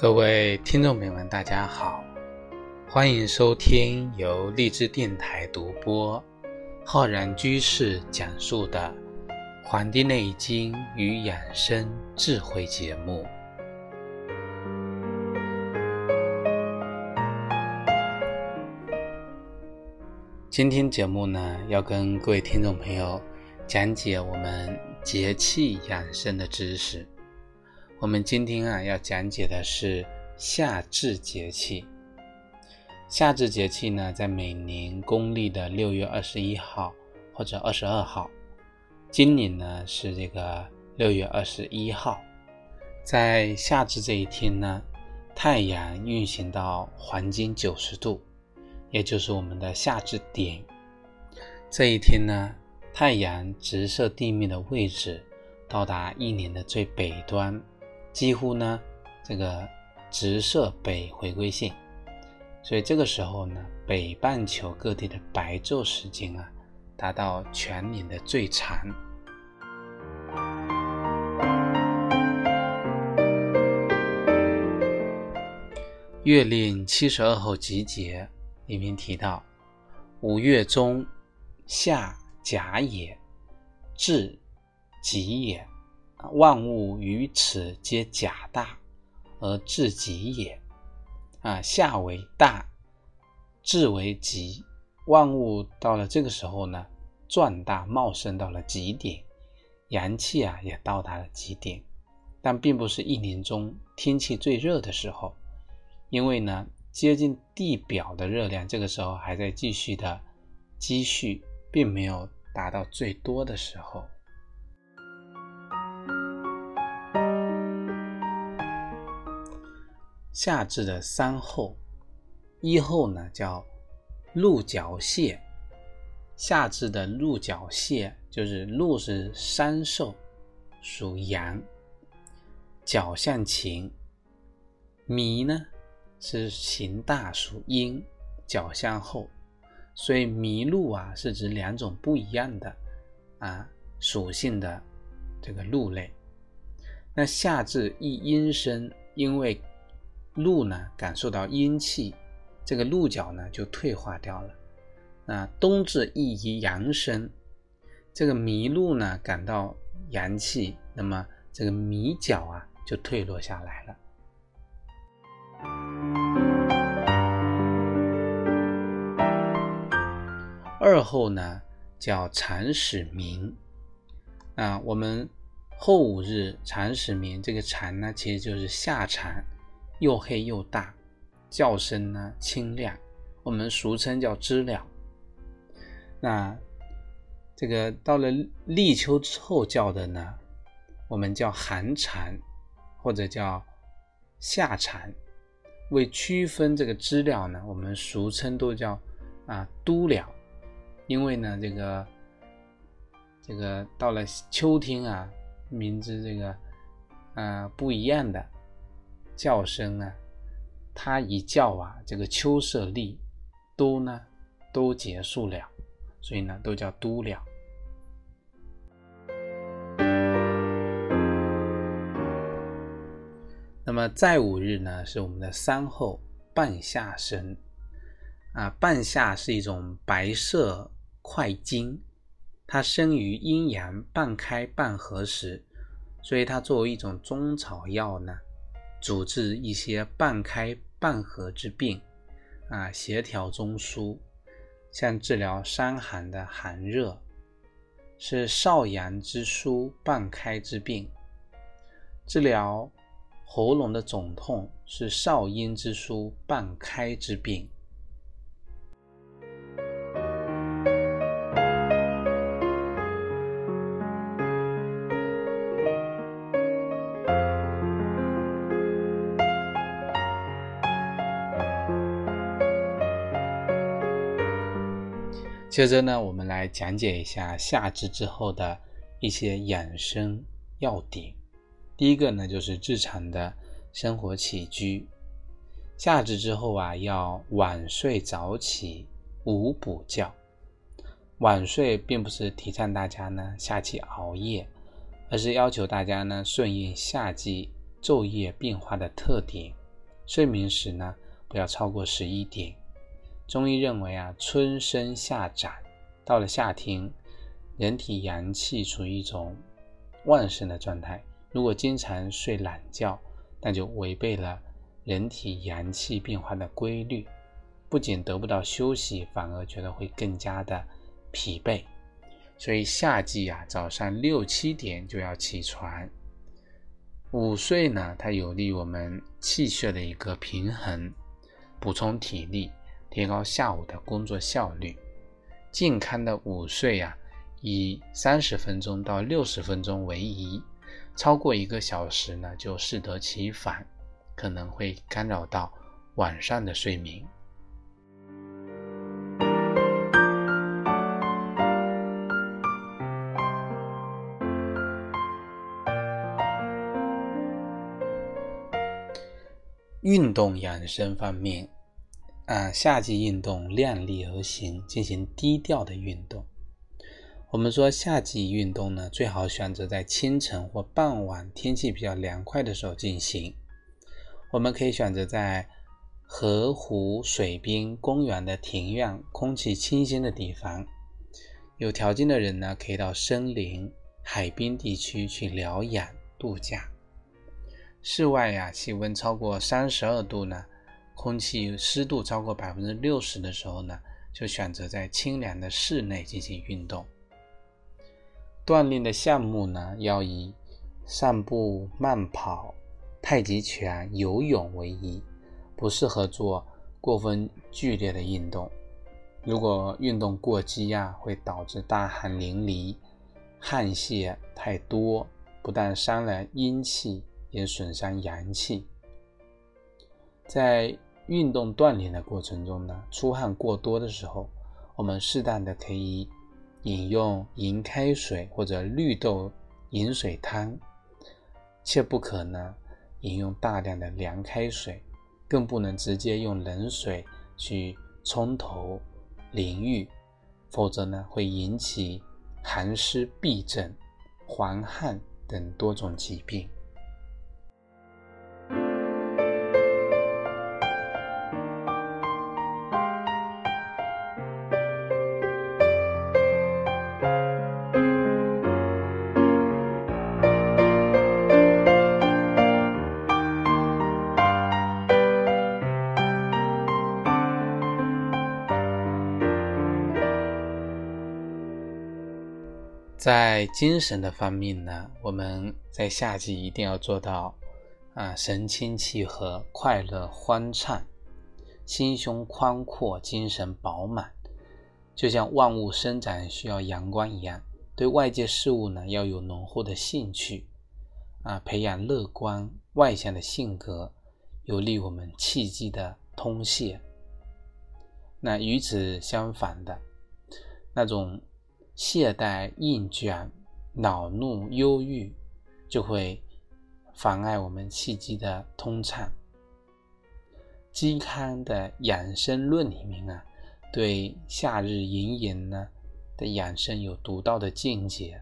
各位听众朋友们，大家好，欢迎收听由荔枝电台独播、浩然居士讲述的《黄帝内经与养生智慧》节目。今天节目呢，要跟各位听众朋友讲解我们节气养生的知识。我们今天啊要讲解的是夏至节气。夏至节气呢，在每年公历的六月二十一号或者二十二号，今年呢是这个六月二十一号。在夏至这一天呢，太阳运行到黄金九十度，也就是我们的夏至点。这一天呢，太阳直射地面的位置到达一年的最北端。几乎呢，这个直射北回归线，所以这个时候呢，北半球各地的白昼时间啊，达到全年的最长。《月令七十二候集解》里面提到：“五月中，夏甲也，至己也。”万物于此皆假大，而至极也。啊，夏为大，至为极。万物到了这个时候呢，壮大茂盛到了极点，阳气啊也到达了极点。但并不是一年中天气最热的时候，因为呢，接近地表的热量这个时候还在继续的积蓄，并没有达到最多的时候。夏至的三候，一候呢叫鹿角蟹。夏至的鹿角蟹就是鹿是山兽，属阳，角向晴；麋呢是行大，属阴，角向后。所以麋鹿啊是指两种不一样的啊属性的这个鹿类。那夏至一阴生，因为鹿呢，感受到阴气，这个鹿角呢就退化掉了。那冬至一宜阳生，这个麋鹿呢感到阳气，那么这个麋角啊就退落下来了。二后呢叫蝉始鸣，啊，我们后五日蝉始鸣，这个蝉呢其实就是夏蝉。又黑又大，叫声呢清亮，我们俗称叫知了。那这个到了立秋之后叫的呢，我们叫寒蝉，或者叫夏蝉。为区分这个知了呢，我们俗称都叫啊都鸟，因为呢这个这个到了秋天啊，名字这个啊不一样的。叫声啊，它一叫啊，这个秋色立都呢都结束了，所以呢都叫都了。那么再五日呢是我们的三后半夏生啊，半夏是一种白色块茎，它生于阴阳半开半合时，所以它作为一种中草药呢。主治一些半开半合之病，啊，协调中枢，像治疗伤寒的寒热，是少阳之枢半开之病；治疗喉咙的肿痛，是少阴之枢半开之病。接着呢，我们来讲解一下夏至之后的一些养生要点。第一个呢，就是日常的生活起居。夏至之后啊，要晚睡早起，午补觉。晚睡并不是提倡大家呢夏季熬夜，而是要求大家呢顺应夏季昼夜变化的特点，睡眠时呢不要超过十一点。中医认为啊，春生夏长，到了夏天，人体阳气处于一种旺盛的状态。如果经常睡懒觉，那就违背了人体阳气变化的规律，不仅得不到休息，反而觉得会更加的疲惫。所以夏季啊，早上六七点就要起床。午睡呢，它有利于我们气血的一个平衡，补充体力。提高下午的工作效率，健康的午睡啊，以三十分钟到六十分钟为宜，超过一个小时呢，就适得其反，可能会干扰到晚上的睡眠。运动养生方面。啊，夏季运动量力而行，进行低调的运动。我们说夏季运动呢，最好选择在清晨或傍晚天气比较凉快的时候进行。我们可以选择在河湖、水边、公园的庭院，空气清新的地方。有条件的人呢，可以到森林、海滨地区去疗养度假。室外呀，气温超过三十二度呢。空气湿度超过百分之六十的时候呢，就选择在清凉的室内进行运动。锻炼的项目呢，要以散步、慢跑、太极拳、游泳为宜，不适合做过分剧烈的运动。如果运动过激呀，会导致大汗淋漓、汗泄太多，不但伤了阴气，也损伤阳气。在运动锻炼的过程中呢，出汗过多的时候，我们适当的可以饮用银开水或者绿豆饮水汤，切不可呢饮用大量的凉开水，更不能直接用冷水去冲头淋浴，否则呢会引起寒湿痹症、黄汗等多种疾病。在精神的方面呢，我们在夏季一定要做到啊神清气和、快乐欢畅、心胸宽阔、精神饱满，就像万物生长需要阳光一样，对外界事物呢要有浓厚的兴趣啊，培养乐观外向的性格，有利我们气机的通泄。那与此相反的那种。懈怠、厌倦、恼怒、忧郁，就会妨碍我们气机的通畅。嵇康的养生论里面啊，对夏日炎炎呢的养生有独到的见解。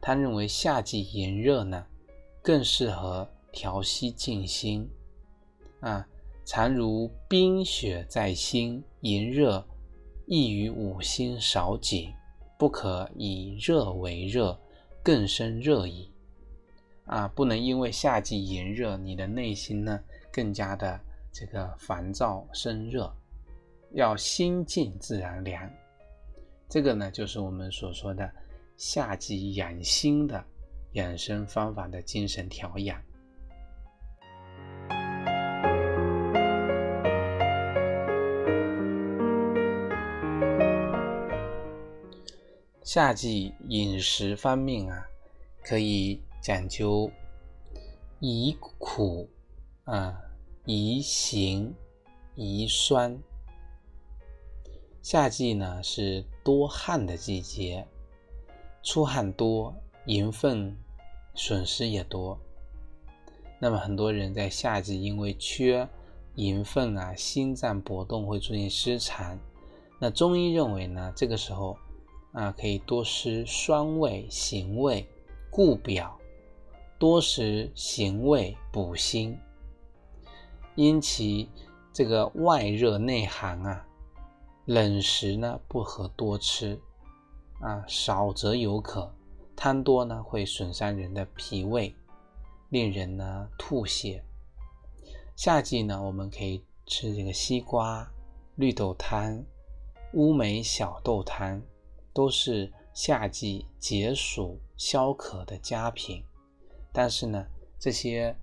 他认为夏季炎热呢，更适合调息静心。啊，常如冰雪在心，炎热易于五心少景。不可以热为热，更生热矣。啊，不能因为夏季炎热，你的内心呢更加的这个烦躁生热，要心静自然凉。这个呢，就是我们所说的夏季养心的养生方法的精神调养。夏季饮食方面啊，可以讲究宜苦啊，宜咸，宜酸。夏季呢是多汗的季节，出汗多，盐分损失也多。那么很多人在夏季因为缺盐分啊，心脏搏动会出现失常。那中医认为呢，这个时候。啊，可以多食酸味、咸味，固表；多食咸味补心。因其这个外热内寒啊，冷食呢不可多吃啊，少则有可，贪多呢会损伤人的脾胃，令人呢吐血。夏季呢，我们可以吃这个西瓜、绿豆汤、乌梅小豆汤，都是夏季解暑消渴的佳品。但是呢，这些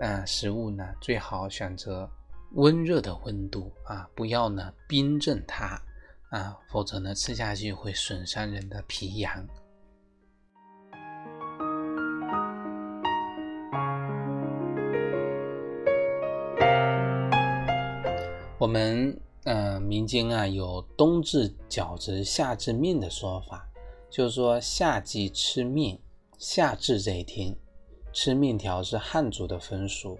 呃食物呢，最好选择温热的温度啊，不要呢冰镇它啊，否则呢吃下去会损伤人的脾阳。我们呃民间啊有冬至饺子，夏至面的说法，就是说夏季吃面，夏至这一天吃面条是汉族的风俗，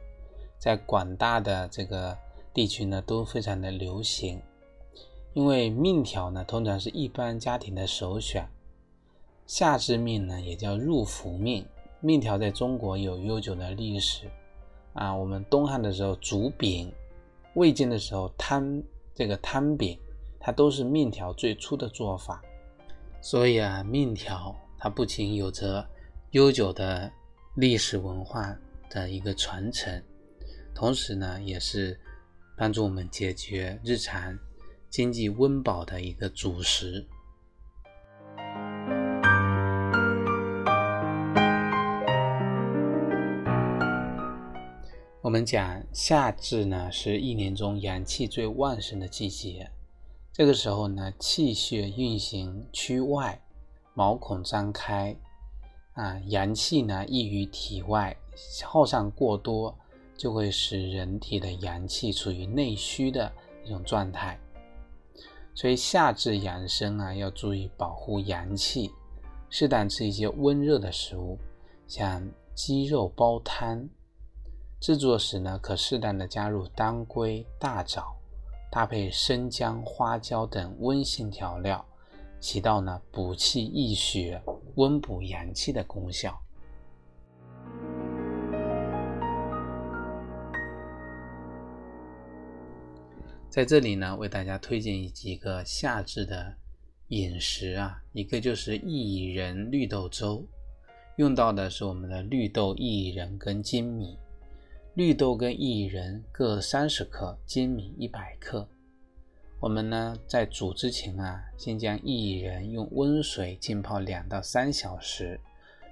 在广大的这个地区呢都非常的流行，因为面条呢通常是一般家庭的首选，夏至面呢也叫入伏面，面条在中国有悠久的历史。啊，我们东汉的时候煮饼。魏晋的时候，摊这个摊饼，它都是面条最初的做法。所以啊，面条它不仅有着悠久的历史文化的一个传承，同时呢，也是帮助我们解决日常经济温饱的一个主食。我们讲夏至呢，是一年中阳气最旺盛的季节。这个时候呢，气血运行趋外，毛孔张开，啊，阳气呢溢于体外，耗散过多，就会使人体的阳气处于内虚的一种状态。所以夏至养生啊，要注意保护阳气，适当吃一些温热的食物，像鸡肉煲汤。制作时呢，可适当的加入当归、大枣，搭配生姜、花椒等温性调料，起到呢补气益血、温补阳气的功效。在这里呢，为大家推荐几个夏至的饮食啊，一个就是薏仁绿豆粥，用到的是我们的绿豆、薏仁跟粳米。绿豆跟薏仁各三十克，粳米一百克。我们呢在煮之前啊，先将薏仁用温水浸泡两到三小时，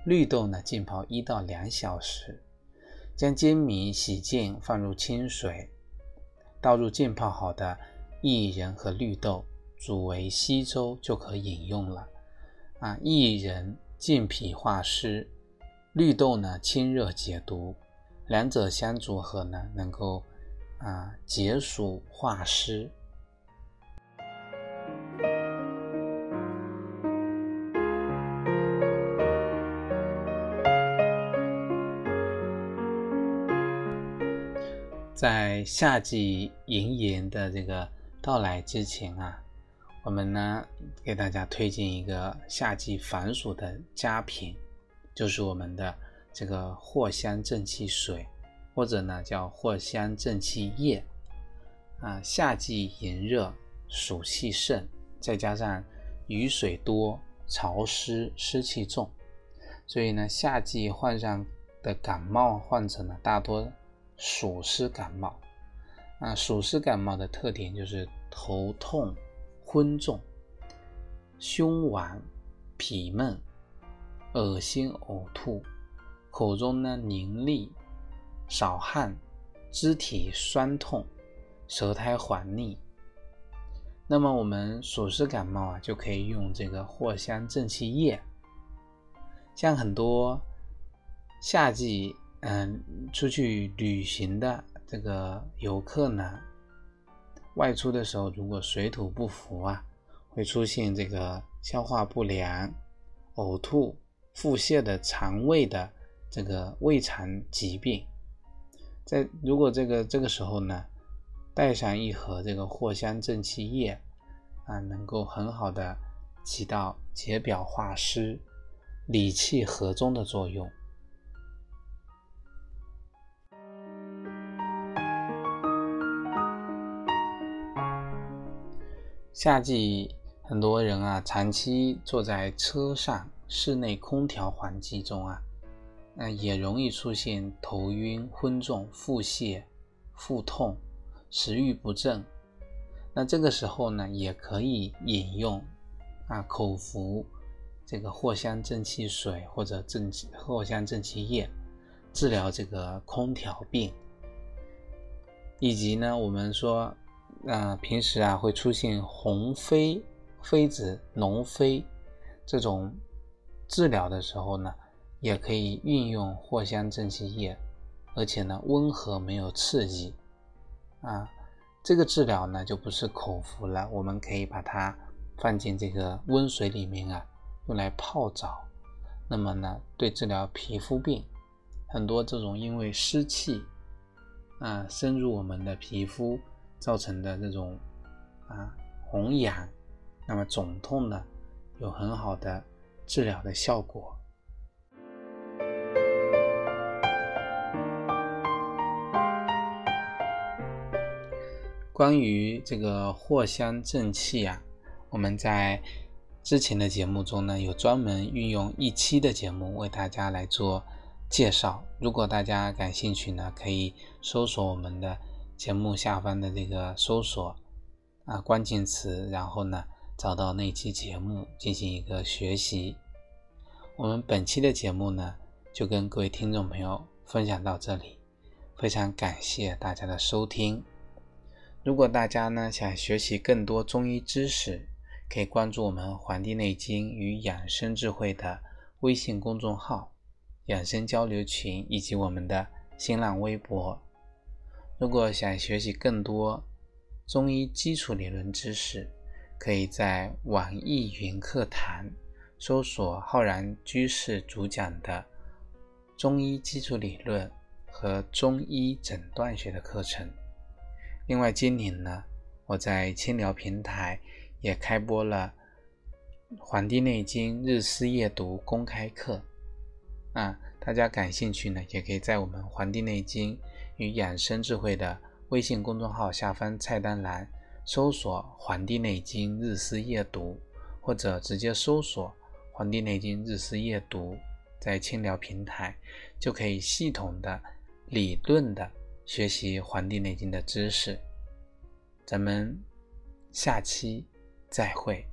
绿豆呢浸泡一到两小时，将粳米洗净放入清水，倒入浸泡好的薏仁和绿豆，煮为稀粥就可饮用了。啊，薏仁健脾化湿，绿豆呢清热解毒。两者相组合呢，能够啊解暑化湿。在夏季炎炎的这个到来之前啊，我们呢给大家推荐一个夏季防暑的佳品，就是我们的。这个藿香正气水，或者呢叫藿香正气液，啊，夏季炎热，暑气盛，再加上雨水多、潮湿、湿气重，所以呢，夏季患上的感冒患者呢，大多暑湿感冒。啊，暑湿感冒的特点就是头痛、昏重、胸脘、痞闷、恶心、呕吐。口中呢凝腻、少汗、肢体酸痛、舌苔黄腻。那么我们暑湿感冒啊，就可以用这个藿香正气液。像很多夏季嗯出去旅行的这个游客呢，外出的时候如果水土不服啊，会出现这个消化不良、呕吐、腹泻的肠胃的。这个胃肠疾病。在如果这个这个时候呢带上一盒这个藿香正气液啊能够很好的起到解表化湿理气和中的作用。夏季很多人啊长期坐在车上室内空调环境中啊那也容易出现头晕、昏重、腹泻、腹痛、食欲不振。那这个时候呢，也可以饮用啊口服这个藿香正气水或者正气藿香正气液，治疗这个空调病。以及呢，我们说。那平时啊会出现红飞、痱子、脓飞这种治疗的时候呢，也可以运用藿香正气液，而且呢温和没有刺激啊。这个治疗呢就不是口服了，我们可以把它放进这个温水里面啊，用来泡澡。那么呢，对治疗皮肤病，很多这种因为湿气啊深入我们的皮肤。造成的这种啊红痒，那么肿痛呢，有很好的治疗的效果。关于这个藿香正气啊，我们在之前的节目中呢，有专门运用一期的节目为大家来做介绍。如果大家感兴趣呢，可以搜索我们的。节目下方的这个搜索啊关键词，然后呢找到那期节目进行一个学习。我们本期的节目呢就跟各位听众朋友分享到这里，非常感谢大家的收听。如果大家呢想学习更多中医知识，可以关注我们《黄帝内经与养生智慧》的微信公众号、养生交流群以及我们的新浪微博。如果想学习更多中医基础理论知识，可以在网易云课堂搜索浩然居士主讲的中医基础理论和中医诊断学的课程。另外，今年呢，我在清聊平台也开播了《黄帝内经日思夜读》公开课，啊，大家感兴趣呢，也可以在我们《黄帝内经》。与养生智慧的微信公众号下方菜单栏搜索《黄帝内经日思夜读》，或者直接搜索《黄帝内经日思夜读》，在清聊平台就可以系统的、理论的学习《黄帝内经》的知识。咱们下期再会。